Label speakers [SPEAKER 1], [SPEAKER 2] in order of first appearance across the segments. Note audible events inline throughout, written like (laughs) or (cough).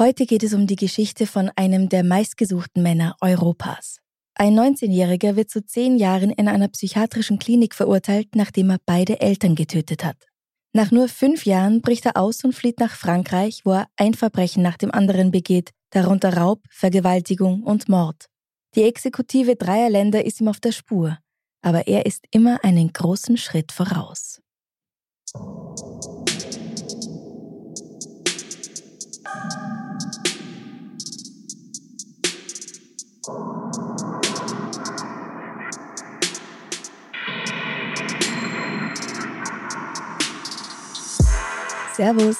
[SPEAKER 1] Heute geht es um die Geschichte von einem der meistgesuchten Männer Europas. Ein 19-Jähriger wird zu zehn Jahren in einer psychiatrischen Klinik verurteilt, nachdem er beide Eltern getötet hat. Nach nur fünf Jahren bricht er aus und flieht nach Frankreich, wo er ein Verbrechen nach dem anderen begeht, darunter Raub, Vergewaltigung und Mord. Die Exekutive dreier Länder ist ihm auf der Spur, aber er ist immer einen großen Schritt voraus. Servus.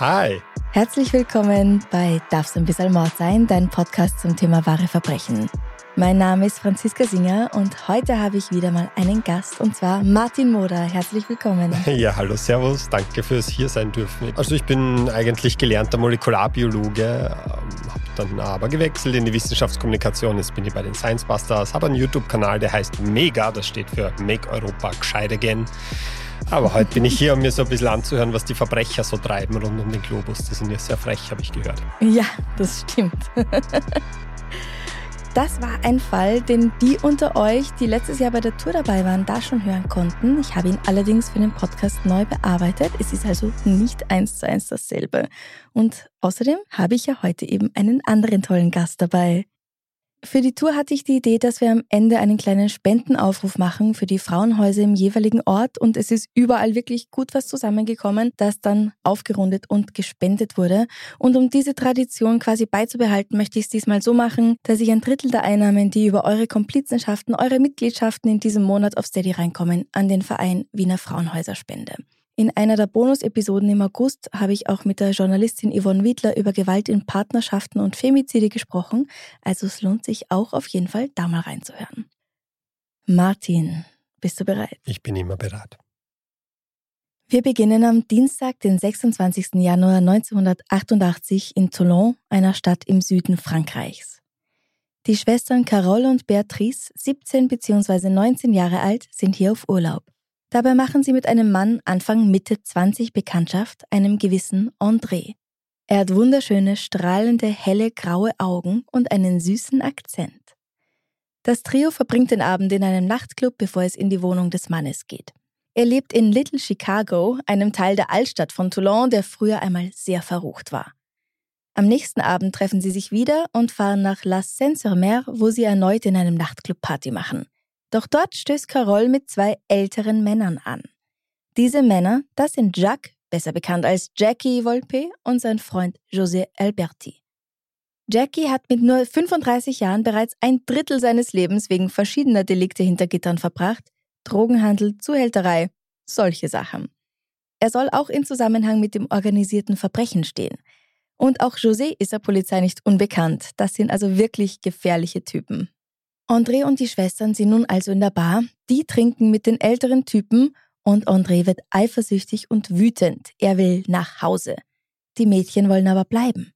[SPEAKER 2] Hi.
[SPEAKER 1] Herzlich willkommen bei Darf's ein bisschen Mord sein, dein Podcast zum Thema wahre Verbrechen. Mein Name ist Franziska Singer und heute habe ich wieder mal einen Gast und zwar Martin Moder. Herzlich willkommen. (laughs)
[SPEAKER 2] Ja, hallo, servus. Danke fürs hier sein dürfen. Also ich bin eigentlich gelernter Molekularbiologe, ähm, habe dann aber gewechselt in die Wissenschaftskommunikation. Jetzt bin ich bei den Science Busters, habe einen YouTube-Kanal, der heißt Mega, das steht für Make Europa Gescheit Again. Aber heute bin ich hier, um mir so ein bisschen anzuhören, was die Verbrecher so treiben rund um den Globus. Die sind ja sehr frech, habe ich gehört.
[SPEAKER 1] Ja, das stimmt. Das war ein Fall, den die unter euch, die letztes Jahr bei der Tour dabei waren, da schon hören konnten. Ich habe ihn allerdings für den Podcast neu bearbeitet. Es ist also nicht eins zu eins dasselbe. Und außerdem habe ich ja heute eben einen anderen tollen Gast dabei. Für die Tour hatte ich die Idee, dass wir am Ende einen kleinen Spendenaufruf machen für die Frauenhäuser im jeweiligen Ort und es ist überall wirklich gut was zusammengekommen, das dann aufgerundet und gespendet wurde. Und um diese Tradition quasi beizubehalten, möchte ich es diesmal so machen, dass ich ein Drittel der Einnahmen, die über eure Komplizenschaften, eure Mitgliedschaften in diesem Monat auf Steady reinkommen, an den Verein Wiener Frauenhäuser spende. In einer der Bonus-Episoden im August habe ich auch mit der Journalistin Yvonne Wiedler über Gewalt in Partnerschaften und Femizide gesprochen, also es lohnt sich auch auf jeden Fall da mal reinzuhören. Martin, bist du bereit?
[SPEAKER 2] Ich bin immer bereit.
[SPEAKER 1] Wir beginnen am Dienstag, den 26. Januar 1988 in Toulon, einer Stadt im Süden Frankreichs. Die Schwestern Carole und Beatrice, 17 bzw. 19 Jahre alt, sind hier auf Urlaub. Dabei machen sie mit einem Mann Anfang Mitte 20 Bekanntschaft, einem gewissen André. Er hat wunderschöne, strahlende, helle, graue Augen und einen süßen Akzent. Das Trio verbringt den Abend in einem Nachtclub, bevor es in die Wohnung des Mannes geht. Er lebt in Little Chicago, einem Teil der Altstadt von Toulon, der früher einmal sehr verrucht war. Am nächsten Abend treffen sie sich wieder und fahren nach La Seine-sur-Mer, wo sie erneut in einem Nachtclub Party machen. Doch dort stößt Carol mit zwei älteren Männern an. Diese Männer, das sind Jacques, besser bekannt als Jackie Volpe, und sein Freund José Alberti. Jackie hat mit nur 35 Jahren bereits ein Drittel seines Lebens wegen verschiedener Delikte hinter Gittern verbracht, Drogenhandel, Zuhälterei, solche Sachen. Er soll auch in Zusammenhang mit dem organisierten Verbrechen stehen. Und auch José ist der Polizei nicht unbekannt. Das sind also wirklich gefährliche Typen. André und die Schwestern sind nun also in der Bar. Die trinken mit den älteren Typen und André wird eifersüchtig und wütend. Er will nach Hause. Die Mädchen wollen aber bleiben.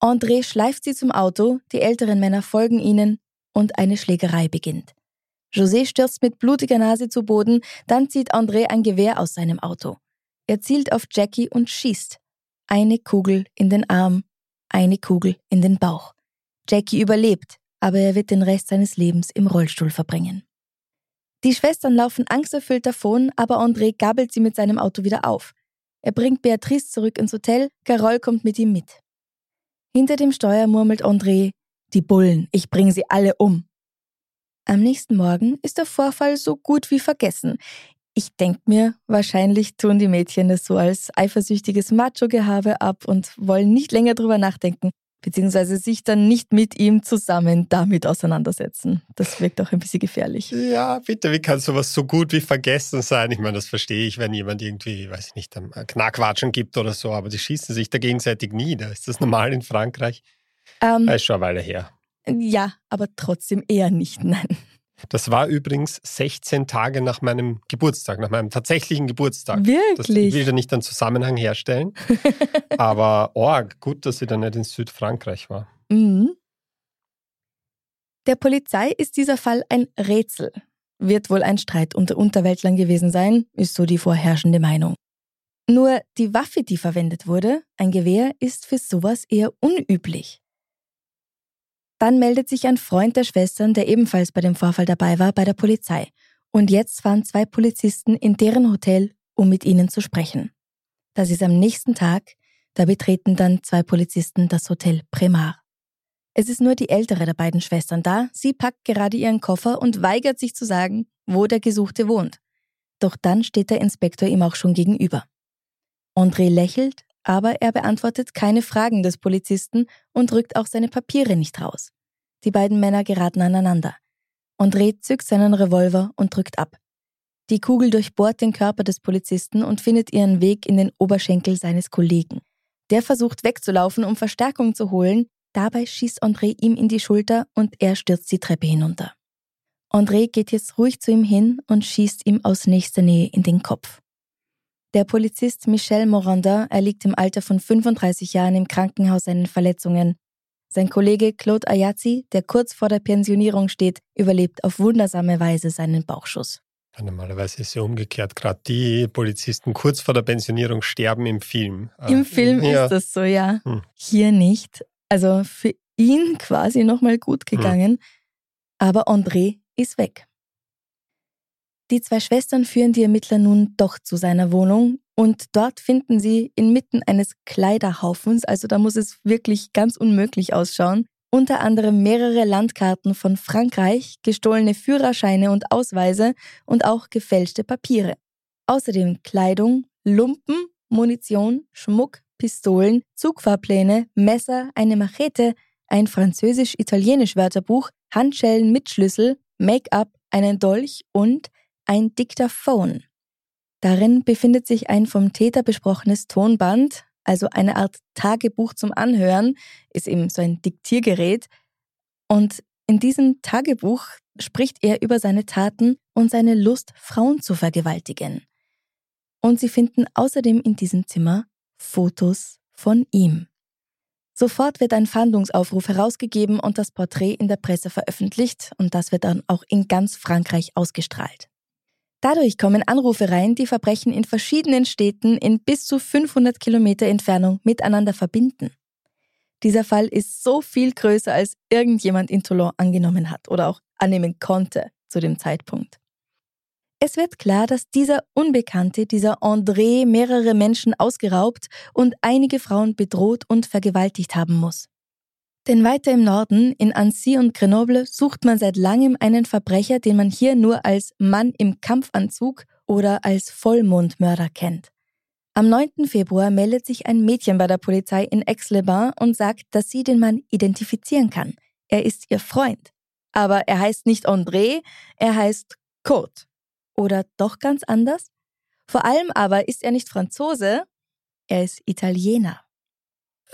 [SPEAKER 1] André schleift sie zum Auto, die älteren Männer folgen ihnen und eine Schlägerei beginnt. José stürzt mit blutiger Nase zu Boden, dann zieht André ein Gewehr aus seinem Auto. Er zielt auf Jackie und schießt. Eine Kugel in den Arm, eine Kugel in den Bauch. Jackie überlebt, aber er wird den Rest seines Lebens im Rollstuhl verbringen. Die Schwestern laufen angsterfüllt davon, aber André gabelt sie mit seinem Auto wieder auf. Er bringt Beatrice zurück ins Hotel, Carol kommt mit ihm mit. Hinter dem Steuer murmelt André, die Bullen, ich bringe sie alle um. Am nächsten Morgen ist der Vorfall so gut wie vergessen. Ich denke mir, wahrscheinlich tun die Mädchen das so als eifersüchtiges Macho-Gehabe ab und wollen nicht länger drüber nachdenken. Beziehungsweise sich dann nicht mit ihm zusammen damit auseinandersetzen. Das wirkt auch ein bisschen gefährlich.
[SPEAKER 2] Ja, bitte, wie kann sowas so gut wie vergessen sein? Ich meine, das verstehe ich, wenn jemand irgendwie, weiß ich nicht, einen Knackwatschen gibt oder so, aber die schießen sich da gegenseitig nieder. Ist das normal in Frankreich? Ähm, das ist schon eine Weile her.
[SPEAKER 1] Ja, aber trotzdem eher nicht, nein.
[SPEAKER 2] Das war übrigens 16 Tage nach meinem Geburtstag, nach meinem tatsächlichen Geburtstag.
[SPEAKER 1] Wirklich?
[SPEAKER 2] Das will ja nicht einen Zusammenhang herstellen. (laughs) Aber oh, gut, dass sie dann nicht in Südfrankreich war.
[SPEAKER 1] Mhm. Der Polizei ist dieser Fall ein Rätsel. Wird wohl ein Streit unter Unterweltlern gewesen sein, ist so die vorherrschende Meinung. Nur die Waffe, die verwendet wurde, ein Gewehr, ist für sowas eher unüblich. Dann meldet sich ein Freund der Schwestern, der ebenfalls bei dem Vorfall dabei war, bei der Polizei. Und jetzt fahren zwei Polizisten in deren Hotel, um mit ihnen zu sprechen. Das ist am nächsten Tag, da betreten dann zwei Polizisten das Hotel Premar. Es ist nur die ältere der beiden Schwestern da, sie packt gerade ihren Koffer und weigert sich zu sagen, wo der Gesuchte wohnt. Doch dann steht der Inspektor ihm auch schon gegenüber. André lächelt, aber er beantwortet keine Fragen des Polizisten und rückt auch seine Papiere nicht raus. Die beiden Männer geraten aneinander. André zückt seinen Revolver und drückt ab. Die Kugel durchbohrt den Körper des Polizisten und findet ihren Weg in den Oberschenkel seines Kollegen. Der versucht wegzulaufen, um Verstärkung zu holen, dabei schießt André ihm in die Schulter und er stürzt die Treppe hinunter. André geht jetzt ruhig zu ihm hin und schießt ihm aus nächster Nähe in den Kopf. Der Polizist Michel Morandin erliegt im Alter von 35 Jahren im Krankenhaus seinen Verletzungen. Sein Kollege Claude Ayazi, der kurz vor der Pensionierung steht, überlebt auf wundersame Weise seinen Bauchschuss.
[SPEAKER 2] Normalerweise ist es ja umgekehrt. Gerade die Polizisten kurz vor der Pensionierung sterben im Film.
[SPEAKER 1] Im Film ja. ist das so, ja. Hm. Hier nicht. Also für ihn quasi nochmal gut hm. gegangen. Hm. Aber André ist weg. Die zwei Schwestern führen die Ermittler nun doch zu seiner Wohnung und dort finden sie inmitten eines Kleiderhaufens, also da muss es wirklich ganz unmöglich ausschauen, unter anderem mehrere Landkarten von Frankreich, gestohlene Führerscheine und Ausweise und auch gefälschte Papiere. Außerdem Kleidung, Lumpen, Munition, Schmuck, Pistolen, Zugfahrpläne, Messer, eine Machete, ein französisch-italienisch Wörterbuch, Handschellen mit Schlüssel, Make-up, einen Dolch und ein Diktaphon. Darin befindet sich ein vom Täter besprochenes Tonband, also eine Art Tagebuch zum Anhören, ist eben so ein Diktiergerät. Und in diesem Tagebuch spricht er über seine Taten und seine Lust, Frauen zu vergewaltigen. Und sie finden außerdem in diesem Zimmer Fotos von ihm. Sofort wird ein Fahndungsaufruf herausgegeben und das Porträt in der Presse veröffentlicht und das wird dann auch in ganz Frankreich ausgestrahlt. Dadurch kommen Anrufe rein, die Verbrechen in verschiedenen Städten in bis zu 500 Kilometer Entfernung miteinander verbinden. Dieser Fall ist so viel größer, als irgendjemand in Toulon angenommen hat oder auch annehmen konnte zu dem Zeitpunkt. Es wird klar, dass dieser Unbekannte, dieser André, mehrere Menschen ausgeraubt und einige Frauen bedroht und vergewaltigt haben muss. Denn weiter im Norden, in Annecy und Grenoble, sucht man seit langem einen Verbrecher, den man hier nur als Mann im Kampfanzug oder als Vollmondmörder kennt. Am 9. Februar meldet sich ein Mädchen bei der Polizei in Aix-les-Bains und sagt, dass sie den Mann identifizieren kann. Er ist ihr Freund. Aber er heißt nicht André, er heißt Kurt. Oder doch ganz anders? Vor allem aber ist er nicht Franzose, er ist Italiener.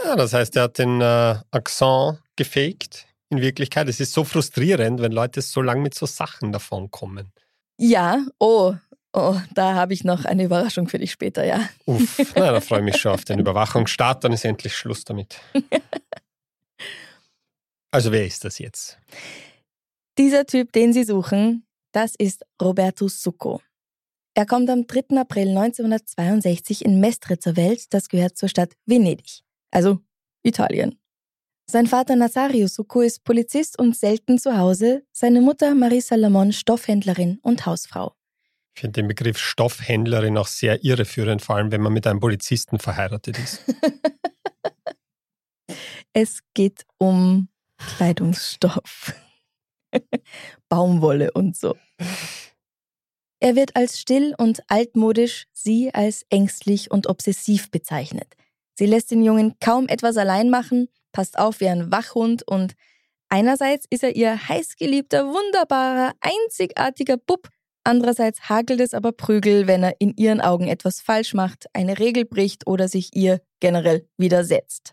[SPEAKER 2] Ja, das heißt, er hat den äh, Akzent gefaked. In Wirklichkeit, es ist so frustrierend, wenn Leute so lange mit so Sachen davon kommen.
[SPEAKER 1] Ja, oh, oh, da habe ich noch eine Überraschung für dich später, ja.
[SPEAKER 2] Uff, (laughs) na, da freue ich mich schon auf den Überwachungsstart, dann ist endlich Schluss damit. (laughs) also wer ist das jetzt?
[SPEAKER 1] Dieser Typ, den Sie suchen, das ist Roberto Succo. Er kommt am 3. April 1962 in Mestre zur Welt, das gehört zur Stadt Venedig also Italien. Sein Vater Nazario Succo ist Polizist und selten zu Hause, seine Mutter Marie Salomon Stoffhändlerin und Hausfrau.
[SPEAKER 2] Ich finde den Begriff Stoffhändlerin auch sehr irreführend, vor allem wenn man mit einem Polizisten verheiratet ist. (laughs)
[SPEAKER 1] es geht um Kleidungsstoff, (laughs) Baumwolle und so. Er wird als still und altmodisch, sie als ängstlich und obsessiv bezeichnet. Sie lässt den Jungen kaum etwas allein machen passt auf wie ein Wachhund und einerseits ist er ihr heißgeliebter, wunderbarer, einzigartiger Bub, andererseits hagelt es aber Prügel, wenn er in ihren Augen etwas falsch macht, eine Regel bricht oder sich ihr generell widersetzt.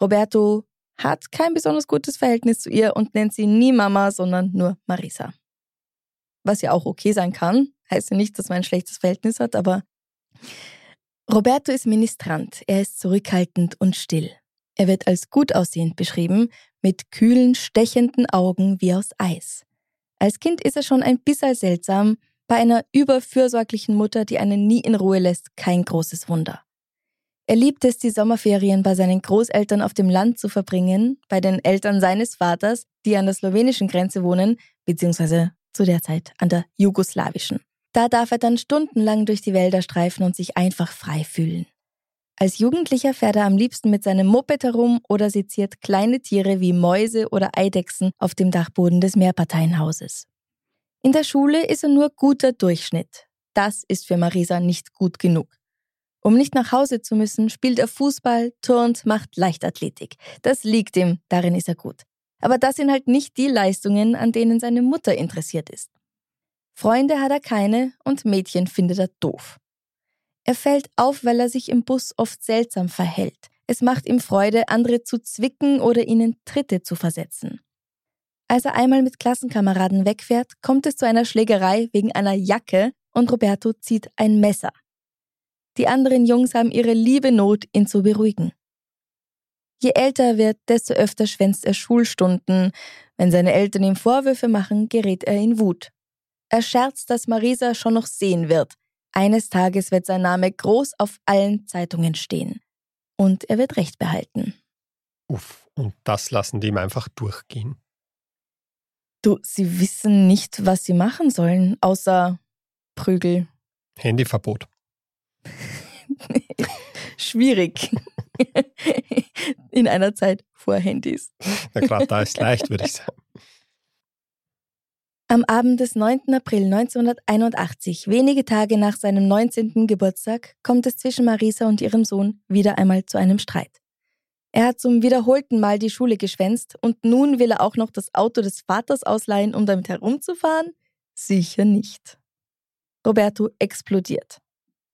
[SPEAKER 1] Roberto hat kein besonders gutes Verhältnis zu ihr und nennt sie nie Mama, sondern nur Marisa. Was ja auch okay sein kann, heißt ja nicht, dass man ein schlechtes Verhältnis hat, aber Roberto ist Ministrant, er ist zurückhaltend und still. Er wird als gut aussehend beschrieben, mit kühlen, stechenden Augen wie aus Eis. Als Kind ist er schon ein bisschen seltsam, bei einer überfürsorglichen Mutter, die einen nie in Ruhe lässt, kein großes Wunder. Er liebt es, die Sommerferien bei seinen Großeltern auf dem Land zu verbringen, bei den Eltern seines Vaters, die an der slowenischen Grenze wohnen, beziehungsweise zu der Zeit an der jugoslawischen. Da darf er dann stundenlang durch die Wälder streifen und sich einfach frei fühlen. Als Jugendlicher fährt er am liebsten mit seinem Moped herum oder seziert kleine Tiere wie Mäuse oder Eidechsen auf dem Dachboden des Mehrparteienhauses. In der Schule ist er nur guter Durchschnitt. Das ist für Marisa nicht gut genug. Um nicht nach Hause zu müssen, spielt er Fußball, turnt, macht Leichtathletik. Das liegt ihm, darin ist er gut. Aber das sind halt nicht die Leistungen, an denen seine Mutter interessiert ist. Freunde hat er keine und Mädchen findet er doof. Er fällt auf, weil er sich im Bus oft seltsam verhält. Es macht ihm Freude, andere zu zwicken oder ihnen Tritte zu versetzen. Als er einmal mit Klassenkameraden wegfährt, kommt es zu einer Schlägerei wegen einer Jacke und Roberto zieht ein Messer. Die anderen Jungs haben ihre liebe Not, ihn zu beruhigen. Je älter er wird, desto öfter schwänzt er Schulstunden. Wenn seine Eltern ihm Vorwürfe machen, gerät er in Wut. Er scherzt, dass Marisa schon noch sehen wird. Eines Tages wird sein Name groß auf allen Zeitungen stehen. Und er wird Recht behalten.
[SPEAKER 2] Uff, und das lassen die ihm einfach durchgehen.
[SPEAKER 1] Du, sie wissen nicht, was sie machen sollen, außer Prügel.
[SPEAKER 2] Handyverbot. (laughs)
[SPEAKER 1] Schwierig. (laughs) In einer Zeit vor Handys.
[SPEAKER 2] Na gerade da ist leicht, würde ich sagen.
[SPEAKER 1] Am Abend des 9. April 1981, wenige Tage nach seinem 19. Geburtstag, kommt es zwischen Marisa und ihrem Sohn wieder einmal zu einem Streit. Er hat zum wiederholten Mal die Schule geschwänzt und nun will er auch noch das Auto des Vaters ausleihen, um damit herumzufahren? Sicher nicht. Roberto explodiert.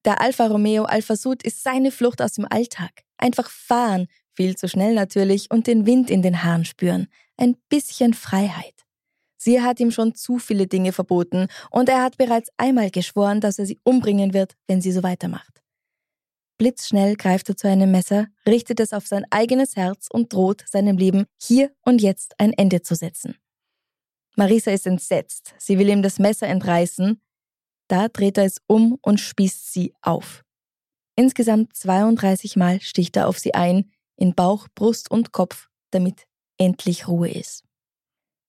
[SPEAKER 1] Der Alfa Romeo Alfa Sud ist seine Flucht aus dem Alltag. Einfach fahren, viel zu schnell natürlich, und den Wind in den Haaren spüren. Ein bisschen Freiheit. Sie hat ihm schon zu viele Dinge verboten und er hat bereits einmal geschworen, dass er sie umbringen wird, wenn sie so weitermacht. Blitzschnell greift er zu einem Messer, richtet es auf sein eigenes Herz und droht seinem Leben hier und jetzt ein Ende zu setzen. Marisa ist entsetzt. Sie will ihm das Messer entreißen. Da dreht er es um und spießt sie auf. Insgesamt 32 Mal sticht er auf sie ein, in Bauch, Brust und Kopf, damit endlich Ruhe ist.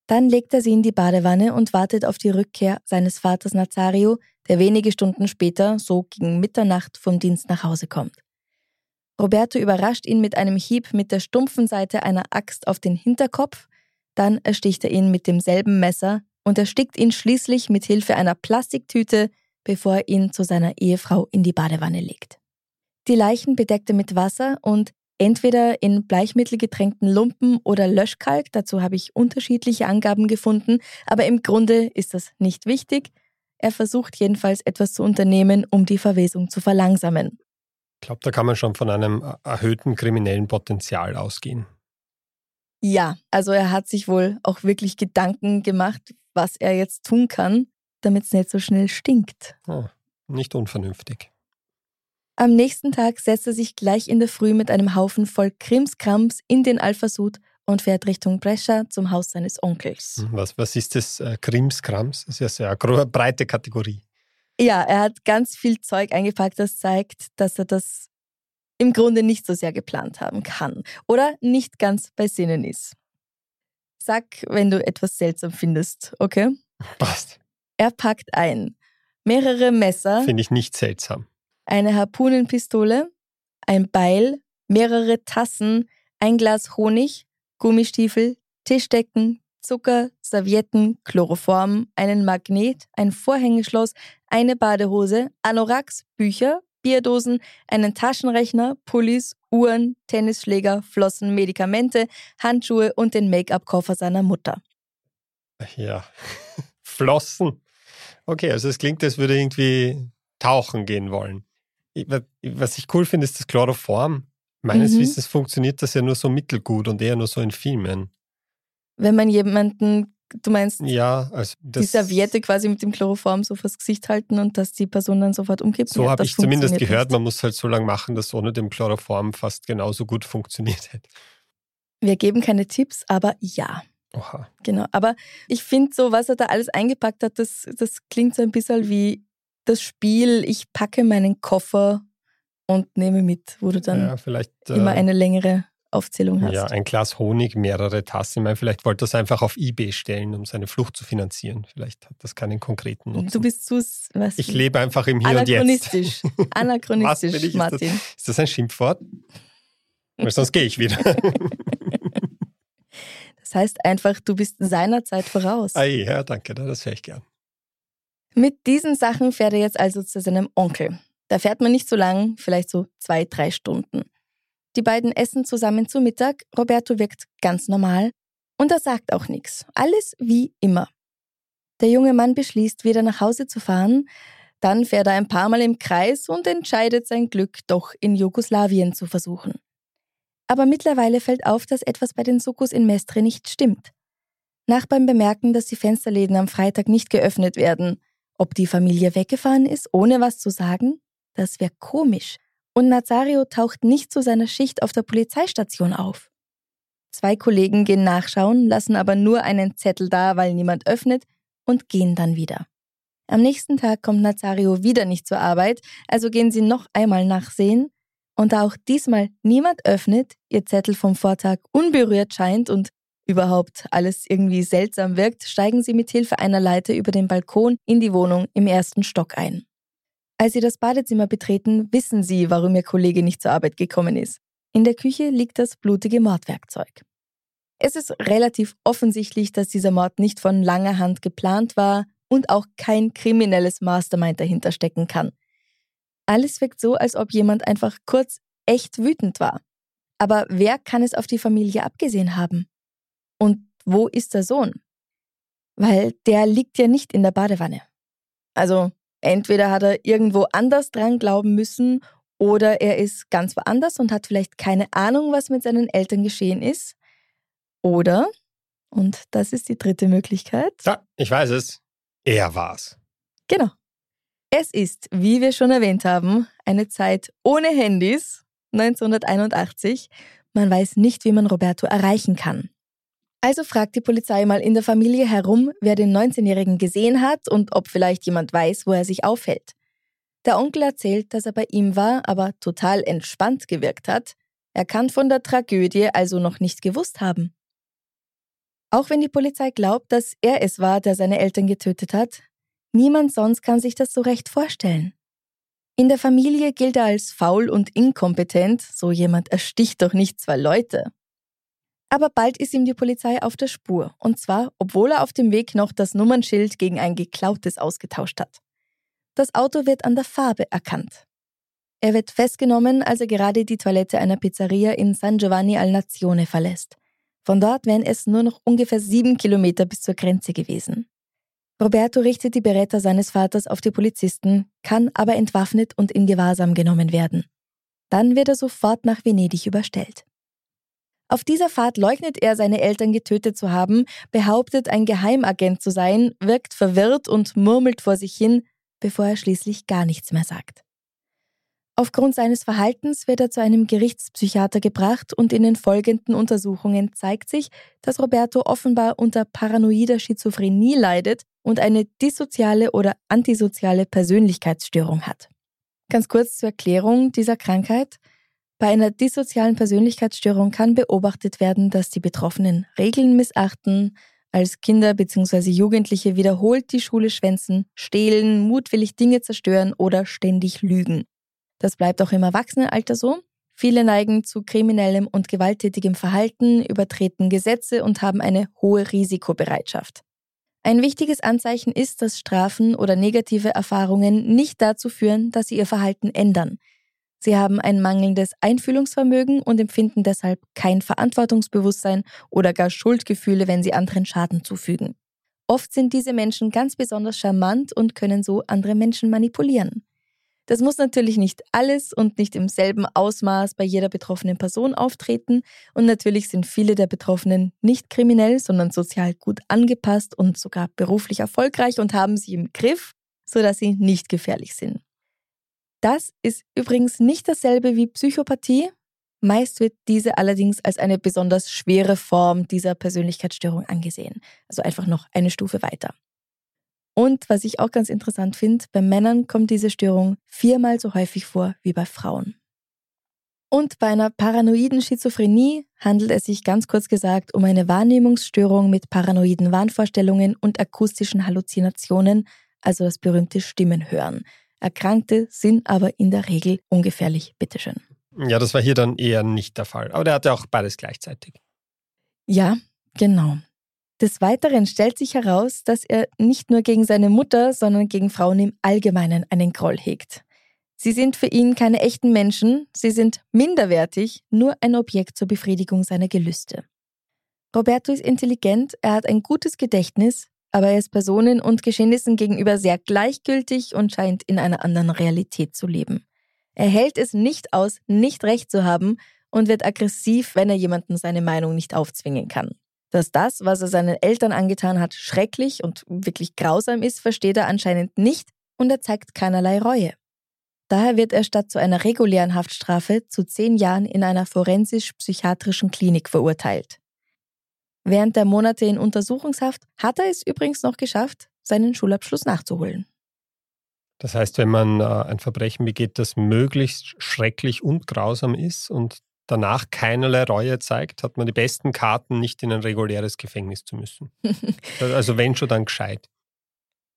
[SPEAKER 1] Dann legt er sie in die Badewanne und wartet auf die Rückkehr seines Vaters Nazario, der wenige Stunden später, so gegen Mitternacht, vom Dienst nach Hause kommt. Roberto überrascht ihn mit einem Hieb mit der stumpfen Seite einer Axt auf den Hinterkopf, dann ersticht er ihn mit demselben Messer und erstickt ihn schließlich mit Hilfe einer Plastiktüte, bevor er ihn zu seiner Ehefrau in die Badewanne legt. Die Leichen bedeckt er mit Wasser und entweder in Bleichmittel getränkten Lumpen oder Löschkalk. Dazu habe ich unterschiedliche Angaben gefunden, aber im Grunde ist das nicht wichtig. Er versucht jedenfalls etwas zu unternehmen, um die Verwesung zu verlangsamen.
[SPEAKER 2] Ich glaube, da kann man schon von einem erhöhten kriminellen Potenzial ausgehen.
[SPEAKER 1] Ja, also er hat sich wohl auch wirklich Gedanken gemacht, was er jetzt tun kann, damit es nicht so schnell stinkt.
[SPEAKER 2] Oh, nicht unvernünftig.
[SPEAKER 1] Am nächsten Tag setzt er sich gleich in der Früh mit einem Haufen voll Krimskrams in den Alphasud und fährt Richtung Brescia zum Haus seines Onkels.
[SPEAKER 2] Hm, was, was ist das äh, Krimskrams? Das ist ja eine sehr breite Kategorie.
[SPEAKER 1] Ja, er hat ganz viel Zeug eingepackt, das zeigt, dass er das im Grunde nicht so sehr geplant haben kann oder nicht ganz bei Sinnen ist. Sag, wenn du etwas seltsam findest, okay? (laughs)
[SPEAKER 2] Passt.
[SPEAKER 1] Er packt ein. Mehrere Messer.
[SPEAKER 2] Finde ich nicht seltsam
[SPEAKER 1] eine Harpunenpistole, ein Beil, mehrere Tassen, ein Glas Honig, Gummistiefel, Tischdecken, Zucker, Servietten, Chloroform, einen Magnet, ein Vorhängeschloss, eine Badehose, Anoraks, Bücher, Bierdosen, einen Taschenrechner, Pullis, Uhren, Tennisschläger, Flossen, Medikamente, Handschuhe und den Make-up-Koffer seiner Mutter.
[SPEAKER 2] Ja, (laughs) Flossen. Okay, also es klingt, als würde irgendwie tauchen gehen wollen. Was ich cool finde, ist das Chloroform. Meines mhm. Wissens funktioniert das ja nur so mittelgut und eher nur so in Filmen.
[SPEAKER 1] Wenn man jemanden, du meinst,
[SPEAKER 2] ja, also
[SPEAKER 1] die Serviette quasi mit dem Chloroform so vors Gesicht halten und dass die Person dann sofort umkippt.
[SPEAKER 2] So ja, habe ich zumindest gehört, man muss halt so lange machen, dass ohne dem Chloroform fast genauso gut funktioniert hätte.
[SPEAKER 1] Wir geben keine Tipps, aber ja.
[SPEAKER 2] Oha.
[SPEAKER 1] Genau, aber ich finde so, was er da alles eingepackt hat, das, das klingt so ein bisschen wie das Spiel, ich packe meinen Koffer und nehme mit, wo du dann ja, vielleicht, immer äh, eine längere Aufzählung hast.
[SPEAKER 2] Ja, ein Glas Honig, mehrere Tassen. Ich meine, vielleicht wollte er es einfach auf Ebay stellen, um seine Flucht zu finanzieren. Vielleicht hat das keinen konkreten Nutzen.
[SPEAKER 1] Du bist zu... Was?
[SPEAKER 2] Ich lebe einfach im Hier und Jetzt.
[SPEAKER 1] Anachronistisch. (laughs) Anachronistisch, ich, Martin.
[SPEAKER 2] Ist das, ist das ein Schimpfwort? Weil sonst gehe ich wieder. (laughs)
[SPEAKER 1] das heißt einfach, du bist seiner Zeit voraus.
[SPEAKER 2] Ah, ja, danke, das höre ich gern.
[SPEAKER 1] Mit diesen Sachen fährt er jetzt also zu seinem Onkel. Da fährt man nicht so lang, vielleicht so zwei, drei Stunden. Die beiden essen zusammen zu Mittag. Roberto wirkt ganz normal und er sagt auch nichts. Alles wie immer. Der junge Mann beschließt, wieder nach Hause zu fahren. Dann fährt er ein paar Mal im Kreis und entscheidet sein Glück, doch in Jugoslawien zu versuchen. Aber mittlerweile fällt auf, dass etwas bei den Sukus in Mestre nicht stimmt. Nachbarn bemerken, dass die Fensterläden am Freitag nicht geöffnet werden. Ob die Familie weggefahren ist, ohne was zu sagen? Das wäre komisch. Und Nazario taucht nicht zu seiner Schicht auf der Polizeistation auf. Zwei Kollegen gehen nachschauen, lassen aber nur einen Zettel da, weil niemand öffnet, und gehen dann wieder. Am nächsten Tag kommt Nazario wieder nicht zur Arbeit, also gehen sie noch einmal nachsehen. Und da auch diesmal niemand öffnet, ihr Zettel vom Vortag unberührt scheint und überhaupt alles irgendwie seltsam wirkt, steigen sie mit Hilfe einer Leiter über den Balkon in die Wohnung im ersten Stock ein. Als sie das Badezimmer betreten, wissen sie, warum ihr Kollege nicht zur Arbeit gekommen ist. In der Küche liegt das blutige Mordwerkzeug. Es ist relativ offensichtlich, dass dieser Mord nicht von langer Hand geplant war und auch kein kriminelles Mastermind dahinter stecken kann. Alles wirkt so, als ob jemand einfach kurz echt wütend war. Aber wer kann es auf die Familie abgesehen haben? Und wo ist der Sohn? Weil der liegt ja nicht in der Badewanne. Also entweder hat er irgendwo anders dran glauben müssen oder er ist ganz woanders und hat vielleicht keine Ahnung, was mit seinen Eltern geschehen ist. Oder, und das ist die dritte Möglichkeit.
[SPEAKER 2] Ja, ich weiß es. Er war's.
[SPEAKER 1] Genau. Es ist, wie wir schon erwähnt haben, eine Zeit ohne Handys, 1981. Man weiß nicht, wie man Roberto erreichen kann. Also fragt die Polizei mal in der Familie herum, wer den 19-Jährigen gesehen hat und ob vielleicht jemand weiß, wo er sich aufhält. Der Onkel erzählt, dass er bei ihm war, aber total entspannt gewirkt hat. Er kann von der Tragödie also noch nicht gewusst haben. Auch wenn die Polizei glaubt, dass er es war, der seine Eltern getötet hat, niemand sonst kann sich das so recht vorstellen. In der Familie gilt er als faul und inkompetent, so jemand ersticht doch nicht zwei Leute. Aber bald ist ihm die Polizei auf der Spur. Und zwar, obwohl er auf dem Weg noch das Nummernschild gegen ein geklautes ausgetauscht hat. Das Auto wird an der Farbe erkannt. Er wird festgenommen, als er gerade die Toilette einer Pizzeria in San Giovanni al Nazione verlässt. Von dort wären es nur noch ungefähr sieben Kilometer bis zur Grenze gewesen. Roberto richtet die Beretta seines Vaters auf die Polizisten, kann aber entwaffnet und in Gewahrsam genommen werden. Dann wird er sofort nach Venedig überstellt. Auf dieser Fahrt leugnet er, seine Eltern getötet zu haben, behauptet, ein Geheimagent zu sein, wirkt verwirrt und murmelt vor sich hin, bevor er schließlich gar nichts mehr sagt. Aufgrund seines Verhaltens wird er zu einem Gerichtspsychiater gebracht und in den folgenden Untersuchungen zeigt sich, dass Roberto offenbar unter paranoider Schizophrenie leidet und eine dissoziale oder antisoziale Persönlichkeitsstörung hat. Ganz kurz zur Erklärung dieser Krankheit. Bei einer dissozialen Persönlichkeitsstörung kann beobachtet werden, dass die Betroffenen Regeln missachten, als Kinder bzw. Jugendliche wiederholt die Schule schwänzen, stehlen, mutwillig Dinge zerstören oder ständig lügen. Das bleibt auch im Erwachsenenalter so. Viele neigen zu kriminellem und gewalttätigem Verhalten, übertreten Gesetze und haben eine hohe Risikobereitschaft. Ein wichtiges Anzeichen ist, dass Strafen oder negative Erfahrungen nicht dazu führen, dass sie ihr Verhalten ändern. Sie haben ein mangelndes Einfühlungsvermögen und empfinden deshalb kein Verantwortungsbewusstsein oder gar Schuldgefühle, wenn sie anderen Schaden zufügen. Oft sind diese Menschen ganz besonders charmant und können so andere Menschen manipulieren. Das muss natürlich nicht alles und nicht im selben Ausmaß bei jeder betroffenen Person auftreten und natürlich sind viele der Betroffenen nicht kriminell, sondern sozial gut angepasst und sogar beruflich erfolgreich und haben sie im Griff, sodass sie nicht gefährlich sind. Das ist übrigens nicht dasselbe wie Psychopathie. Meist wird diese allerdings als eine besonders schwere Form dieser Persönlichkeitsstörung angesehen, also einfach noch eine Stufe weiter. Und was ich auch ganz interessant finde, bei Männern kommt diese Störung viermal so häufig vor wie bei Frauen. Und bei einer paranoiden Schizophrenie handelt es sich ganz kurz gesagt um eine Wahrnehmungsstörung mit paranoiden Wahnvorstellungen und akustischen Halluzinationen, also das berühmte Stimmenhören. Erkrankte sind aber in der Regel ungefährlich. Bitteschön.
[SPEAKER 2] Ja, das war hier dann eher nicht der Fall. Aber der hatte auch beides gleichzeitig.
[SPEAKER 1] Ja, genau. Des Weiteren stellt sich heraus, dass er nicht nur gegen seine Mutter, sondern gegen Frauen im Allgemeinen einen Groll hegt. Sie sind für ihn keine echten Menschen, sie sind minderwertig, nur ein Objekt zur Befriedigung seiner Gelüste. Roberto ist intelligent, er hat ein gutes Gedächtnis, aber er ist Personen und Geschehnissen gegenüber sehr gleichgültig und scheint in einer anderen Realität zu leben. Er hält es nicht aus, nicht recht zu haben und wird aggressiv, wenn er jemandem seine Meinung nicht aufzwingen kann. Dass das, was er seinen Eltern angetan hat, schrecklich und wirklich grausam ist, versteht er anscheinend nicht und er zeigt keinerlei Reue. Daher wird er statt zu einer regulären Haftstrafe zu zehn Jahren in einer forensisch-psychiatrischen Klinik verurteilt. Während der Monate in Untersuchungshaft hat er es übrigens noch geschafft, seinen Schulabschluss nachzuholen.
[SPEAKER 2] Das heißt, wenn man äh, ein Verbrechen begeht, das möglichst schrecklich und grausam ist und danach keinerlei Reue zeigt, hat man die besten Karten, nicht in ein reguläres Gefängnis zu müssen. (laughs) also wenn schon, dann gescheit.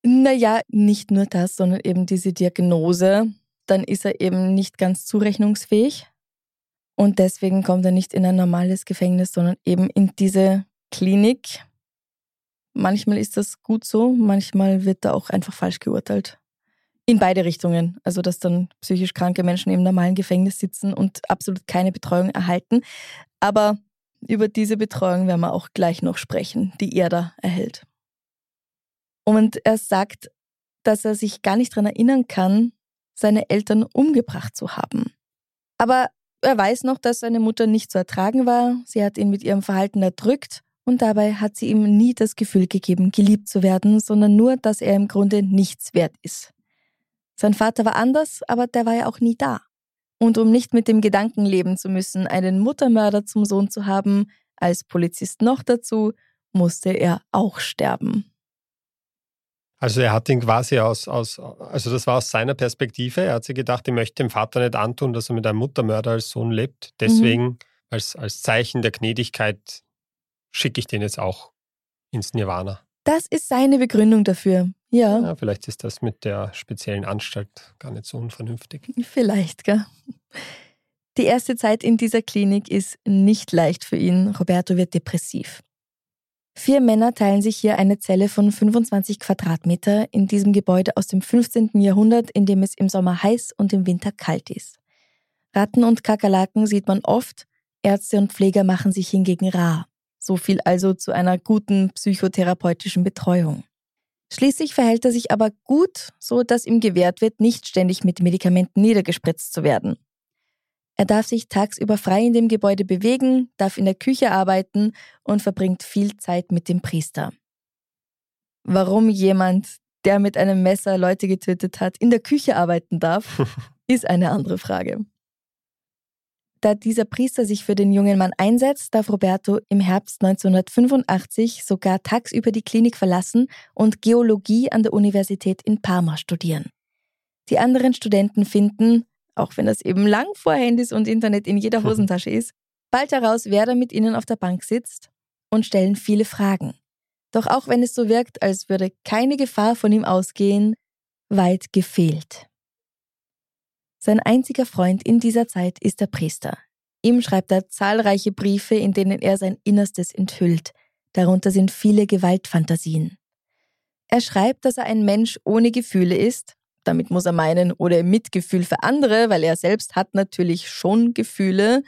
[SPEAKER 1] Naja, nicht nur das, sondern eben diese Diagnose. Dann ist er eben nicht ganz zurechnungsfähig. Und deswegen kommt er nicht in ein normales Gefängnis, sondern eben in diese Klinik. Manchmal ist das gut so, manchmal wird da auch einfach falsch geurteilt. In beide Richtungen. Also, dass dann psychisch kranke Menschen im normalen Gefängnis sitzen und absolut keine Betreuung erhalten. Aber über diese Betreuung werden wir auch gleich noch sprechen, die er da erhält. Und er sagt, dass er sich gar nicht daran erinnern kann, seine Eltern umgebracht zu haben. Aber er weiß noch, dass seine Mutter nicht zu ertragen war. Sie hat ihn mit ihrem Verhalten erdrückt und dabei hat sie ihm nie das Gefühl gegeben, geliebt zu werden, sondern nur, dass er im Grunde nichts wert ist. Sein Vater war anders, aber der war ja auch nie da. Und um nicht mit dem Gedanken leben zu müssen, einen Muttermörder zum Sohn zu haben, als Polizist noch dazu, musste er auch sterben.
[SPEAKER 2] Also er hat ihn quasi aus, aus, also das war aus seiner Perspektive. Er hat sich gedacht, er möchte dem Vater nicht antun, dass er mit einem Muttermörder als Sohn lebt. Deswegen mhm. als, als Zeichen der Gnädigkeit schicke ich den jetzt auch ins Nirvana.
[SPEAKER 1] Das ist seine Begründung dafür. Ja.
[SPEAKER 2] ja. Vielleicht ist das mit der speziellen Anstalt gar nicht so unvernünftig.
[SPEAKER 1] Vielleicht, gell? Die erste Zeit in dieser Klinik ist nicht leicht für ihn. Roberto wird depressiv. Vier Männer teilen sich hier eine Zelle von 25 Quadratmeter in diesem Gebäude aus dem 15. Jahrhundert, in dem es im Sommer heiß und im Winter kalt ist. Ratten und Kakerlaken sieht man oft, Ärzte und Pfleger machen sich hingegen rar. So viel also zu einer guten psychotherapeutischen Betreuung. Schließlich verhält er sich aber gut, so dass ihm gewährt wird, nicht ständig mit Medikamenten niedergespritzt zu werden. Er darf sich tagsüber frei in dem Gebäude bewegen, darf in der Küche arbeiten und verbringt viel Zeit mit dem Priester. Warum jemand, der mit einem Messer Leute getötet hat, in der Küche arbeiten darf, (laughs) ist eine andere Frage. Da dieser Priester sich für den jungen Mann einsetzt, darf Roberto im Herbst 1985 sogar tagsüber die Klinik verlassen und Geologie an der Universität in Parma studieren. Die anderen Studenten finden, auch wenn das eben lang vor Handys und Internet in jeder (laughs) Hosentasche ist, bald heraus, wer da mit ihnen auf der Bank sitzt und stellen viele Fragen. Doch auch wenn es so wirkt, als würde keine Gefahr von ihm ausgehen, weit gefehlt. Sein einziger Freund in dieser Zeit ist der Priester. Ihm schreibt er zahlreiche Briefe, in denen er sein Innerstes enthüllt. Darunter sind viele Gewaltfantasien. Er schreibt, dass er ein Mensch ohne Gefühle ist. Damit muss er meinen, oder Mitgefühl für andere, weil er selbst hat natürlich schon Gefühle,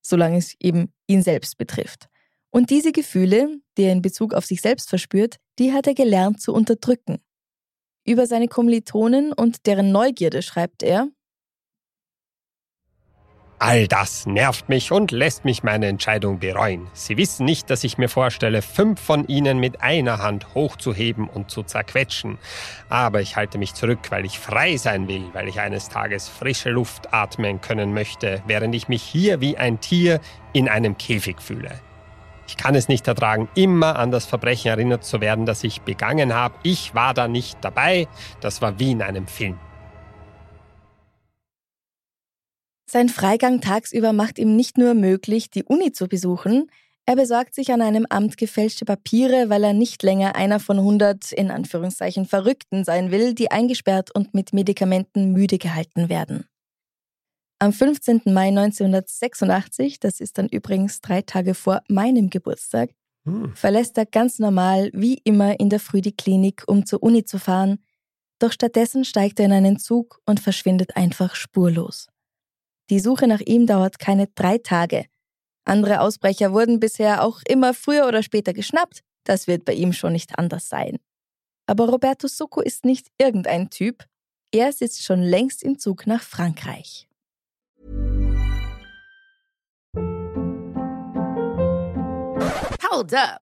[SPEAKER 1] solange es eben ihn selbst betrifft. Und diese Gefühle, die er in Bezug auf sich selbst verspürt, die hat er gelernt zu unterdrücken. Über seine Kommilitonen und deren Neugierde schreibt er,
[SPEAKER 2] All das nervt mich und lässt mich meine Entscheidung bereuen. Sie wissen nicht, dass ich mir vorstelle, fünf von ihnen mit einer Hand hochzuheben und zu zerquetschen. Aber ich halte mich zurück, weil ich frei sein will, weil ich eines Tages frische Luft atmen können möchte, während ich mich hier wie ein Tier in einem Käfig fühle. Ich kann es nicht ertragen, immer an das Verbrechen erinnert zu werden, das ich begangen habe. Ich war da nicht dabei. Das war wie in einem Film.
[SPEAKER 1] Sein Freigang tagsüber macht ihm nicht nur möglich, die Uni zu besuchen, er besorgt sich an einem Amt gefälschte Papiere, weil er nicht länger einer von 100 in Anführungszeichen Verrückten sein will, die eingesperrt und mit Medikamenten müde gehalten werden. Am 15. Mai 1986, das ist dann übrigens drei Tage vor meinem Geburtstag, hm. verlässt er ganz normal wie immer in der Früh die Klinik, um zur Uni zu fahren, doch stattdessen steigt er in einen Zug und verschwindet einfach spurlos. Die Suche nach ihm dauert keine drei Tage. Andere Ausbrecher wurden bisher auch immer früher oder später geschnappt. Das wird bei ihm schon nicht anders sein. Aber Roberto Succo ist nicht irgendein Typ. Er sitzt schon längst im Zug nach Frankreich.
[SPEAKER 3] Hold up.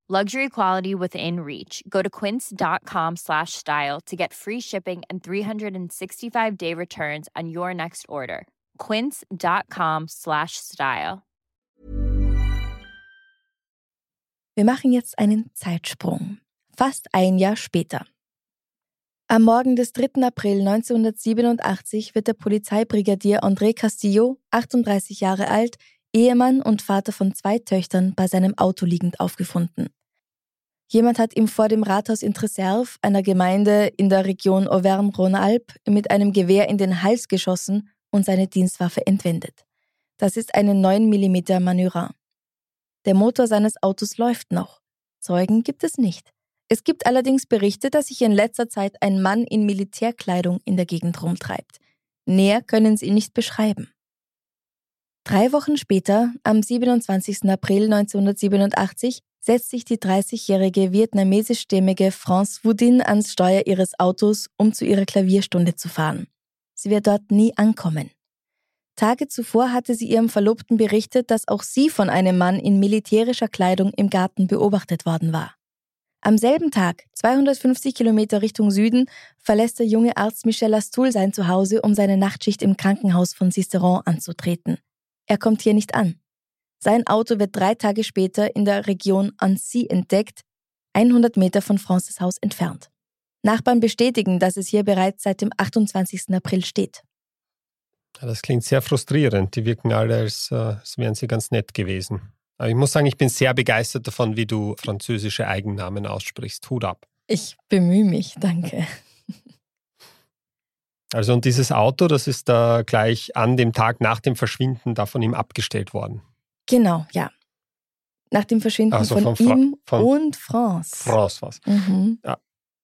[SPEAKER 4] Luxury quality within reach. Go to quince.com slash style to get free shipping and 365 day returns on your next order. Quince.com slash style.
[SPEAKER 1] Wir machen jetzt einen Zeitsprung. Fast ein Jahr später. Am Morgen des 3. April 1987 wird der Polizeibrigadier André Castillo, 38 Jahre alt, Ehemann und Vater von zwei Töchtern, bei seinem Auto liegend aufgefunden. Jemand hat ihm vor dem Rathaus in Treserve, einer Gemeinde in der Region Auvergne-Rhône-Alpes, mit einem Gewehr in den Hals geschossen und seine Dienstwaffe entwendet. Das ist eine 9 mm Manörin. Der Motor seines Autos läuft noch. Zeugen gibt es nicht. Es gibt allerdings Berichte, dass sich in letzter Zeit ein Mann in Militärkleidung in der Gegend rumtreibt. Näher können sie ihn nicht beschreiben. Drei Wochen später, am 27. April 1987, setzt sich die 30-jährige vietnamesischstämmige France Woodin ans Steuer ihres Autos, um zu ihrer Klavierstunde zu fahren. Sie wird dort nie ankommen. Tage zuvor hatte sie ihrem Verlobten berichtet, dass auch sie von einem Mann in militärischer Kleidung im Garten beobachtet worden war. Am selben Tag, 250 Kilometer Richtung Süden, verlässt der junge Arzt Michel Astoul sein Zuhause, um seine Nachtschicht im Krankenhaus von Cisteron anzutreten. Er kommt hier nicht an. Sein Auto wird drei Tage später in der Region Annecy entdeckt, 100 Meter von Frances Haus entfernt. Nachbarn bestätigen, dass es hier bereits seit dem 28. April steht.
[SPEAKER 2] das klingt sehr frustrierend. Die wirken alle, als, äh, als wären sie ganz nett gewesen. Aber ich muss sagen, ich bin sehr begeistert davon, wie du französische Eigennamen aussprichst. Hut ab.
[SPEAKER 1] Ich bemühe mich, danke.
[SPEAKER 2] Also und dieses Auto, das ist da gleich an dem Tag nach dem Verschwinden da von ihm abgestellt worden.
[SPEAKER 1] Genau, ja. Nach dem Verschwinden also von, von ihm von und France.
[SPEAKER 2] France was.
[SPEAKER 1] Mhm. Ja.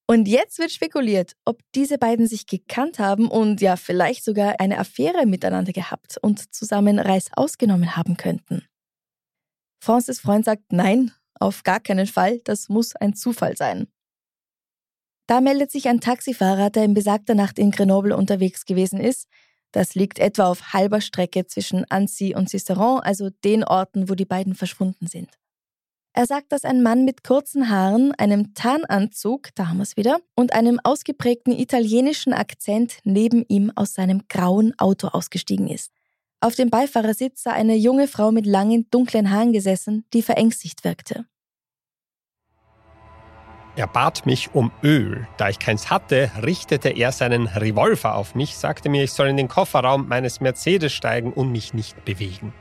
[SPEAKER 1] Und jetzt wird spekuliert, ob diese beiden sich gekannt haben und ja vielleicht sogar eine Affäre miteinander gehabt und zusammen Reis ausgenommen haben könnten. Frances Freund sagt nein, auf gar keinen Fall, das muss ein Zufall sein. Da meldet sich ein Taxifahrer, der in besagter Nacht in Grenoble unterwegs gewesen ist. Das liegt etwa auf halber Strecke zwischen Annecy und Cisteron, also den Orten, wo die beiden verschwunden sind. Er sagt, dass ein Mann mit kurzen Haaren, einem Tarnanzug, da haben wir es wieder, und einem ausgeprägten italienischen Akzent neben ihm aus seinem grauen Auto ausgestiegen ist. Auf dem Beifahrersitz sah eine junge Frau mit langen, dunklen Haaren gesessen, die verängstigt wirkte.
[SPEAKER 2] Er bat mich um Öl. Da ich keins hatte, richtete er seinen Revolver auf mich, sagte mir, ich soll in den Kofferraum meines Mercedes steigen und mich nicht bewegen.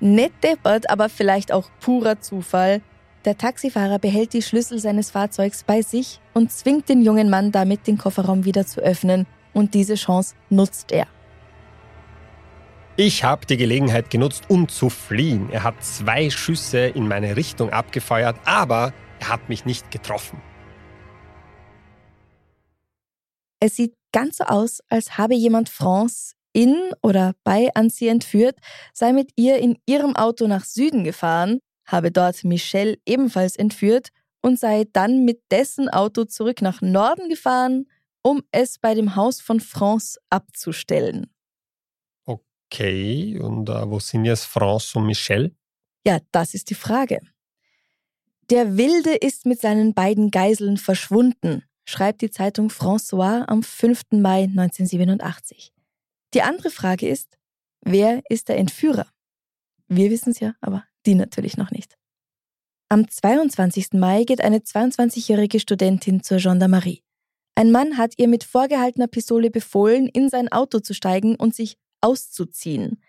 [SPEAKER 1] Nett deppert, aber vielleicht auch purer Zufall. Der Taxifahrer behält die Schlüssel seines Fahrzeugs bei sich und zwingt den jungen Mann damit, den Kofferraum wieder zu öffnen. Und diese Chance nutzt er.
[SPEAKER 2] Ich habe die Gelegenheit genutzt, um zu fliehen. Er hat zwei Schüsse in meine Richtung abgefeuert, aber er hat mich nicht getroffen.
[SPEAKER 1] Es sieht ganz so aus, als habe jemand France in oder bei Annecy entführt, sei mit ihr in ihrem Auto nach Süden gefahren, habe dort Michelle ebenfalls entführt und sei dann mit dessen Auto zurück nach Norden gefahren, um es bei dem Haus von France abzustellen.
[SPEAKER 2] Okay, und äh, wo sind jetzt France und Michelle?
[SPEAKER 1] Ja, das ist die Frage. Der Wilde ist mit seinen beiden Geiseln verschwunden, schreibt die Zeitung François am 5. Mai 1987. Die andere Frage ist, wer ist der Entführer? Wir wissen es ja, aber die natürlich noch nicht. Am 22. Mai geht eine 22-jährige Studentin zur Gendarmerie. Ein Mann hat ihr mit vorgehaltener Pistole befohlen, in sein Auto zu steigen und sich auszuziehen.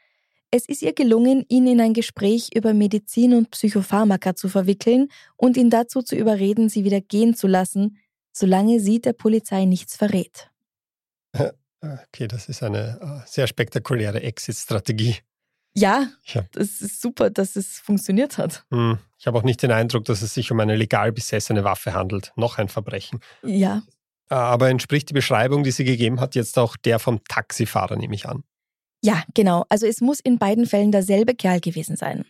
[SPEAKER 1] Es ist ihr gelungen, ihn in ein Gespräch über Medizin und Psychopharmaka zu verwickeln und ihn dazu zu überreden, sie wieder gehen zu lassen, solange sie der Polizei nichts verrät. (laughs)
[SPEAKER 2] Okay, das ist eine äh, sehr spektakuläre Exit-Strategie.
[SPEAKER 1] Ja, ja, das ist super, dass es funktioniert hat.
[SPEAKER 2] Hm, ich habe auch nicht den Eindruck, dass es sich um eine legal besessene Waffe handelt. Noch ein Verbrechen.
[SPEAKER 1] Ja.
[SPEAKER 2] Äh, aber entspricht die Beschreibung, die sie gegeben hat, jetzt auch der vom Taxifahrer, nehme ich an.
[SPEAKER 1] Ja, genau. Also es muss in beiden Fällen derselbe Kerl gewesen sein.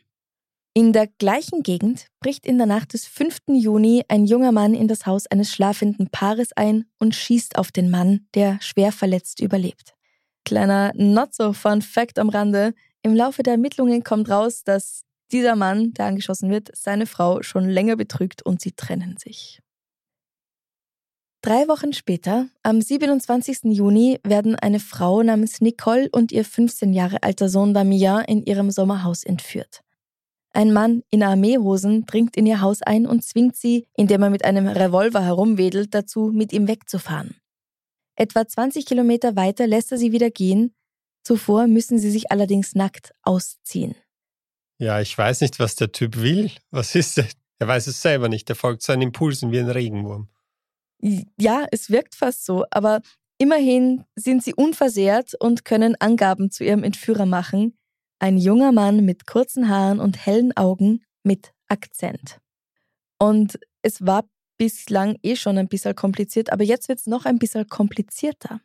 [SPEAKER 1] In der gleichen Gegend bricht in der Nacht des 5. Juni ein junger Mann in das Haus eines schlafenden Paares ein und schießt auf den Mann, der schwer verletzt überlebt. Kleiner Not-so-Fun-Fact am Rande. Im Laufe der Ermittlungen kommt raus, dass dieser Mann, der angeschossen wird, seine Frau schon länger betrügt und sie trennen sich. Drei Wochen später, am 27. Juni, werden eine Frau namens Nicole und ihr 15 Jahre alter Sohn Damien in ihrem Sommerhaus entführt. Ein Mann in Armeehosen dringt in ihr Haus ein und zwingt sie, indem er mit einem Revolver herumwedelt, dazu, mit ihm wegzufahren. Etwa 20 Kilometer weiter lässt er sie wieder gehen. Zuvor müssen sie sich allerdings nackt ausziehen.
[SPEAKER 2] Ja, ich weiß nicht, was der Typ will. Was ist er? Er weiß es selber nicht. Er folgt seinen Impulsen wie ein Regenwurm.
[SPEAKER 1] Ja, es wirkt fast so, aber immerhin sind sie unversehrt und können Angaben zu ihrem Entführer machen. Ein junger Mann mit kurzen Haaren und hellen Augen mit Akzent. Und es war bislang eh schon ein bisschen kompliziert, aber jetzt wird es noch ein bisschen komplizierter.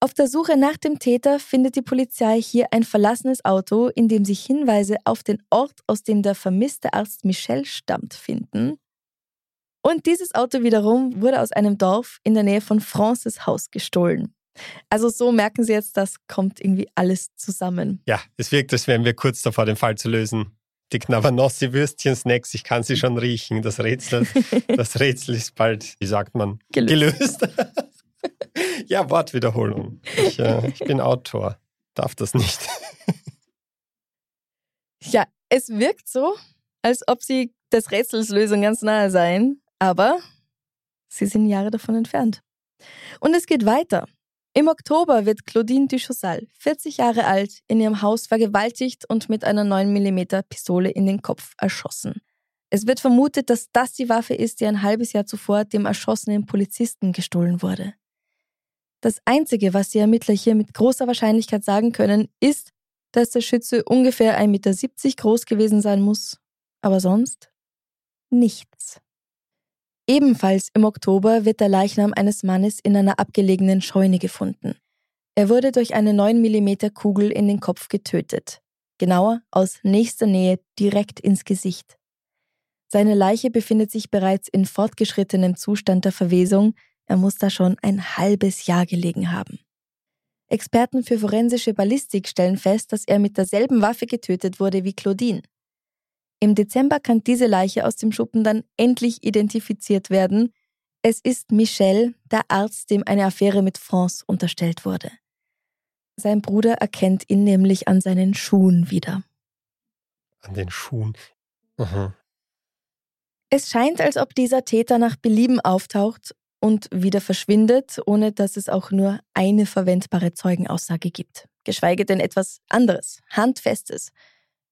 [SPEAKER 1] Auf der Suche nach dem Täter findet die Polizei hier ein verlassenes Auto, in dem sich Hinweise auf den Ort, aus dem der vermisste Arzt Michel stammt, finden. Und dieses Auto wiederum wurde aus einem Dorf in der Nähe von Frances Haus gestohlen. Also so merken Sie jetzt, das kommt irgendwie alles zusammen.
[SPEAKER 2] Ja, es wirkt, als wären wir kurz davor, den Fall zu lösen. Die Knavanossi-Würstchen-Snacks, ich kann sie schon riechen. Das Rätsel, (laughs) das Rätsel ist bald, wie sagt man, gelöst. gelöst. (laughs) ja, Wortwiederholung. Ich, äh, ich bin Autor, darf das nicht.
[SPEAKER 1] ja, es wirkt so, als ob Sie des Rätsels Lösung ganz nahe seien. Aber sie sind Jahre davon entfernt. Und es geht weiter. Im Oktober wird Claudine Duchosal, 40 Jahre alt, in ihrem Haus vergewaltigt und mit einer 9mm Pistole in den Kopf erschossen. Es wird vermutet, dass das die Waffe ist, die ein halbes Jahr zuvor dem erschossenen Polizisten gestohlen wurde. Das Einzige, was die Ermittler hier mit großer Wahrscheinlichkeit sagen können, ist, dass der Schütze ungefähr 1,70 Meter groß gewesen sein muss. Aber sonst nichts. Ebenfalls im Oktober wird der Leichnam eines Mannes in einer abgelegenen Scheune gefunden. Er wurde durch eine 9 mm Kugel in den Kopf getötet. Genauer aus nächster Nähe direkt ins Gesicht. Seine Leiche befindet sich bereits in fortgeschrittenem Zustand der Verwesung. Er muss da schon ein halbes Jahr gelegen haben. Experten für forensische Ballistik stellen fest, dass er mit derselben Waffe getötet wurde wie Claudine. Im Dezember kann diese Leiche aus dem Schuppen dann endlich identifiziert werden. Es ist Michel, der Arzt, dem eine Affäre mit France unterstellt wurde. Sein Bruder erkennt ihn nämlich an seinen Schuhen wieder.
[SPEAKER 2] An den Schuhen. Aha.
[SPEAKER 1] Es scheint, als ob dieser Täter nach Belieben auftaucht und wieder verschwindet, ohne dass es auch nur eine verwendbare Zeugenaussage gibt. Geschweige denn etwas anderes, Handfestes.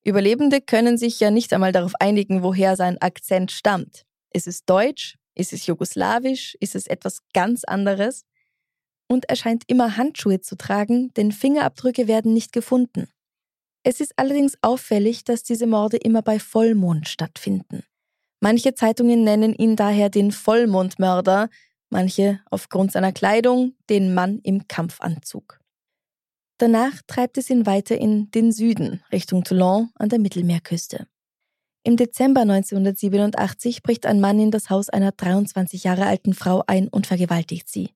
[SPEAKER 1] Überlebende können sich ja nicht einmal darauf einigen, woher sein Akzent stammt. Ist es Deutsch? Ist es Jugoslawisch? Ist es etwas ganz anderes? Und er scheint immer Handschuhe zu tragen, denn Fingerabdrücke werden nicht gefunden. Es ist allerdings auffällig, dass diese Morde immer bei Vollmond stattfinden. Manche Zeitungen nennen ihn daher den Vollmondmörder, manche aufgrund seiner Kleidung den Mann im Kampfanzug. Danach treibt es ihn weiter in den Süden, Richtung Toulon an der Mittelmeerküste. Im Dezember 1987 bricht ein Mann in das Haus einer 23 Jahre alten Frau ein und vergewaltigt sie.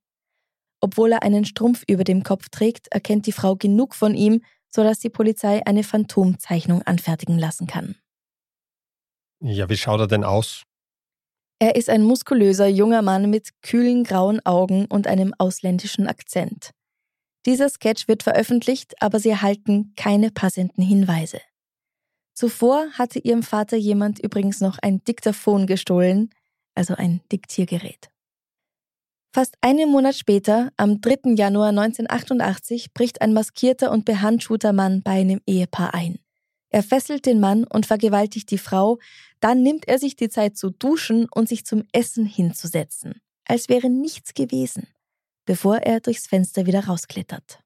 [SPEAKER 1] Obwohl er einen Strumpf über dem Kopf trägt, erkennt die Frau genug von ihm, sodass die Polizei eine Phantomzeichnung anfertigen lassen kann.
[SPEAKER 2] Ja, wie schaut er denn aus?
[SPEAKER 1] Er ist ein muskulöser junger Mann mit kühlen grauen Augen und einem ausländischen Akzent. Dieser Sketch wird veröffentlicht, aber sie erhalten keine passenden Hinweise. Zuvor hatte ihrem Vater jemand übrigens noch ein Diktaphon gestohlen, also ein Diktiergerät. Fast einen Monat später, am 3. Januar 1988, bricht ein maskierter und behandschuhter Mann bei einem Ehepaar ein. Er fesselt den Mann und vergewaltigt die Frau, dann nimmt er sich die Zeit zu duschen und sich zum Essen hinzusetzen, als wäre nichts gewesen, bevor er durchs Fenster wieder rausklettert.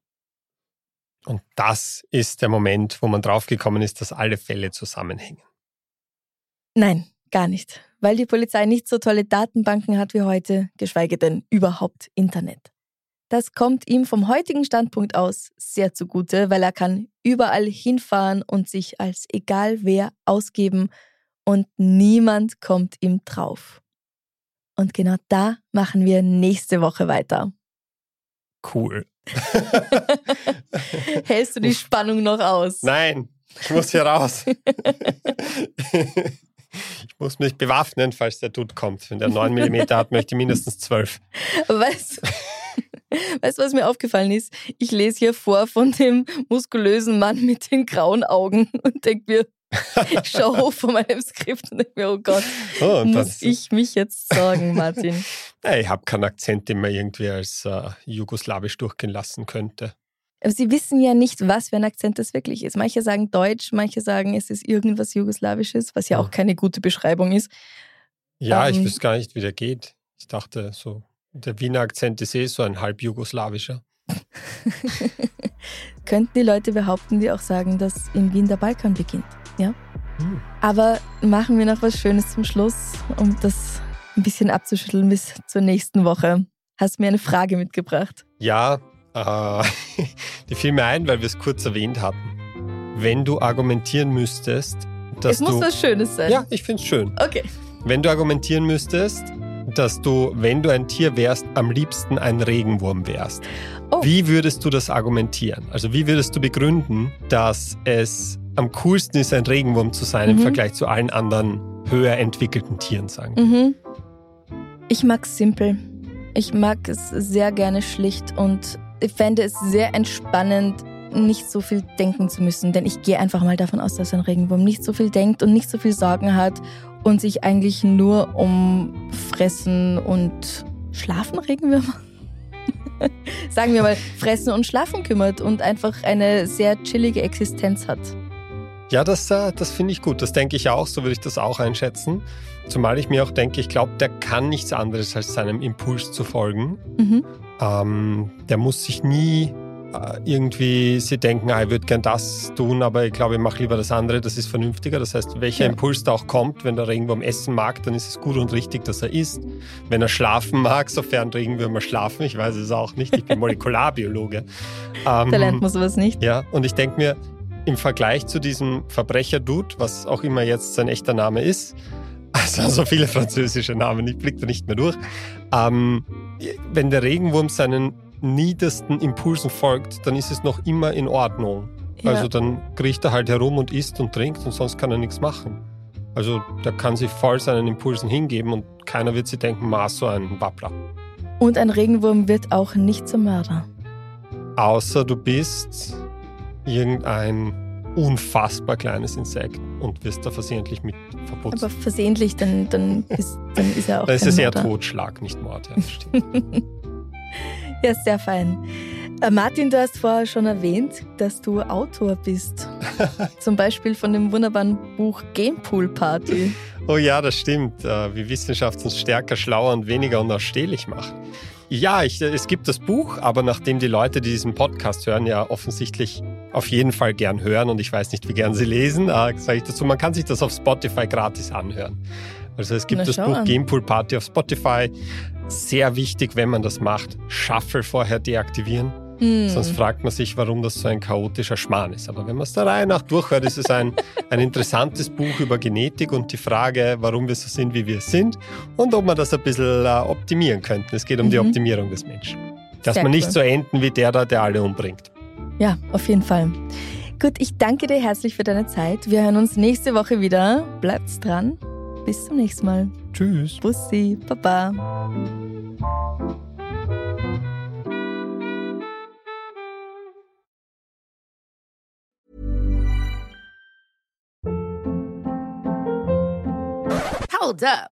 [SPEAKER 2] Und das ist der Moment, wo man draufgekommen ist, dass alle Fälle zusammenhängen.
[SPEAKER 1] Nein, gar nicht, weil die Polizei nicht so tolle Datenbanken hat wie heute, geschweige denn überhaupt Internet. Das kommt ihm vom heutigen Standpunkt aus sehr zugute, weil er kann überall hinfahren und sich als egal wer ausgeben und niemand kommt ihm drauf. Und genau da machen wir nächste Woche weiter.
[SPEAKER 2] Cool. (laughs)
[SPEAKER 1] Hältst du die Spannung noch aus?
[SPEAKER 2] Nein, ich muss hier raus. (laughs) Ich muss mich bewaffnen, falls der Dude kommt. Wenn der 9 mm hat, möchte ich mindestens 12.
[SPEAKER 1] Weißt du? (laughs) Weißt du, was mir aufgefallen ist? Ich lese hier vor von dem muskulösen Mann mit den grauen Augen und denke mir, (laughs) ich schaue hoch von meinem Skript und denke mir, oh Gott, oh, muss ich mich jetzt sorgen, Martin? (laughs)
[SPEAKER 2] ich habe keinen Akzent, den man irgendwie als äh, jugoslawisch durchgehen lassen könnte.
[SPEAKER 1] Aber Sie wissen ja nicht, was für ein Akzent das wirklich ist. Manche sagen Deutsch, manche sagen, es ist irgendwas Jugoslawisches, was ja auch keine gute Beschreibung ist.
[SPEAKER 2] Ja, ähm, ich wüsste gar nicht, wie der geht. Ich dachte so der Wiener Akzent ist eh so ein halb jugoslawischer. (laughs)
[SPEAKER 1] Könnten die Leute behaupten, die auch sagen, dass in Wien der Balkan beginnt. Ja? Hm. Aber machen wir noch was Schönes zum Schluss, um das ein bisschen abzuschütteln bis zur nächsten Woche. Hast du mir eine Frage mitgebracht?
[SPEAKER 2] Ja, äh, (laughs) die fiel mir ein, weil wir es kurz erwähnt hatten. Wenn du argumentieren müsstest, dass
[SPEAKER 1] es du. Es muss was Schönes sein.
[SPEAKER 2] Ja, ich finde es schön.
[SPEAKER 1] Okay.
[SPEAKER 2] Wenn du argumentieren müsstest, dass du, wenn du ein Tier wärst, am liebsten ein Regenwurm wärst. Oh. Wie würdest du das argumentieren? Also wie würdest du begründen, dass es am coolsten ist, ein Regenwurm zu sein mhm. im Vergleich zu allen anderen höher entwickelten Tieren, sagen
[SPEAKER 1] mhm. Ich mag es simpel. Ich mag es sehr gerne schlicht und ich fände es sehr entspannend, nicht so viel denken zu müssen, denn ich gehe einfach mal davon aus, dass ein Regenwurm nicht so viel denkt und nicht so viel Sorgen hat und sich eigentlich nur um Fressen und Schlafen Regenwürmer? (laughs) Sagen wir mal, Fressen und Schlafen kümmert und einfach eine sehr chillige Existenz hat.
[SPEAKER 2] Ja, das, äh, das finde ich gut. Das denke ich auch. So würde ich das auch einschätzen. Zumal ich mir auch denke, ich glaube, der kann nichts anderes als seinem Impuls zu folgen. Mhm. Ähm, der muss sich nie irgendwie sie denken, ah, ich würde gern das tun, aber ich glaube, ich mache lieber das andere, das ist vernünftiger. Das heißt, welcher ja. Impuls da auch kommt, wenn der Regenwurm essen mag, dann ist es gut und richtig, dass er isst. Wenn er schlafen mag, sofern Regenwürmer schlafen, ich weiß es auch nicht, ich bin Molekularbiologe. (laughs)
[SPEAKER 1] ähm, da lernt man sowas nicht.
[SPEAKER 2] Ja, und ich denke mir, im Vergleich zu diesem Verbrecher-Dude, was auch immer jetzt sein echter Name ist, (laughs) also so viele französische Namen, ich blicke da nicht mehr durch. Ähm, wenn der Regenwurm seinen niedersten Impulsen folgt, dann ist es noch immer in Ordnung.
[SPEAKER 1] Ja.
[SPEAKER 2] Also dann kriecht er halt herum und isst und trinkt und sonst kann er nichts machen. Also der kann sich voll seinen Impulsen hingeben und keiner wird sich denken, Maß so ein Wappler.
[SPEAKER 1] Und ein Regenwurm wird auch nicht zum Mörder.
[SPEAKER 2] Außer du bist irgendein unfassbar kleines Insekt und wirst da versehentlich mit verputzt.
[SPEAKER 1] Aber versehentlich, dann, dann, (laughs) ist, dann ist er auch
[SPEAKER 2] Dann ist es eher. Totschlag, nicht Mord. Ja. (laughs) (laughs)
[SPEAKER 1] Ja, sehr fein. Äh, Martin, du hast vorher schon erwähnt, dass du Autor bist. (laughs) Zum Beispiel von dem wunderbaren Buch Gamepool Party.
[SPEAKER 2] oh ja, das stimmt. Äh, Wie Wissenschaft uns stärker, schlauer und weniger unausstehlich macht. Ja, ich, es gibt das Buch, aber nachdem die Leute, die diesen Podcast hören, ja offensichtlich auf jeden Fall gern hören und ich weiß nicht, wie gern sie lesen, äh, sage ich dazu, man kann sich das auf Spotify gratis anhören. Also es gibt
[SPEAKER 1] Na,
[SPEAKER 2] das Buch
[SPEAKER 1] an.
[SPEAKER 2] Gamepool Party auf Spotify. Sehr wichtig, wenn man das macht, Shuffle vorher deaktivieren.
[SPEAKER 1] Hm.
[SPEAKER 2] Sonst fragt man sich, warum das so ein chaotischer Schmarrn ist. Aber wenn man es der Reihe nach durchhört, ist es ein, (laughs) ein interessantes Buch über Genetik und die Frage, warum wir so sind, wie wir sind und ob wir das ein bisschen äh, optimieren könnten. Es geht um die
[SPEAKER 1] Mhm.
[SPEAKER 2] Optimierung des Menschen. Dass
[SPEAKER 1] Sehr
[SPEAKER 2] wir nicht
[SPEAKER 1] cool.
[SPEAKER 2] so enden wie der da, der alle umbringt.
[SPEAKER 1] Ja, auf jeden Fall. Gut, ich danke dir herzlich für deine Zeit. Wir hören uns nächste Woche wieder. Bleibt's dran. Bis zum nächsten Mal.
[SPEAKER 2] Tschüss.
[SPEAKER 1] Bussi, Baba.
[SPEAKER 3] Hold up.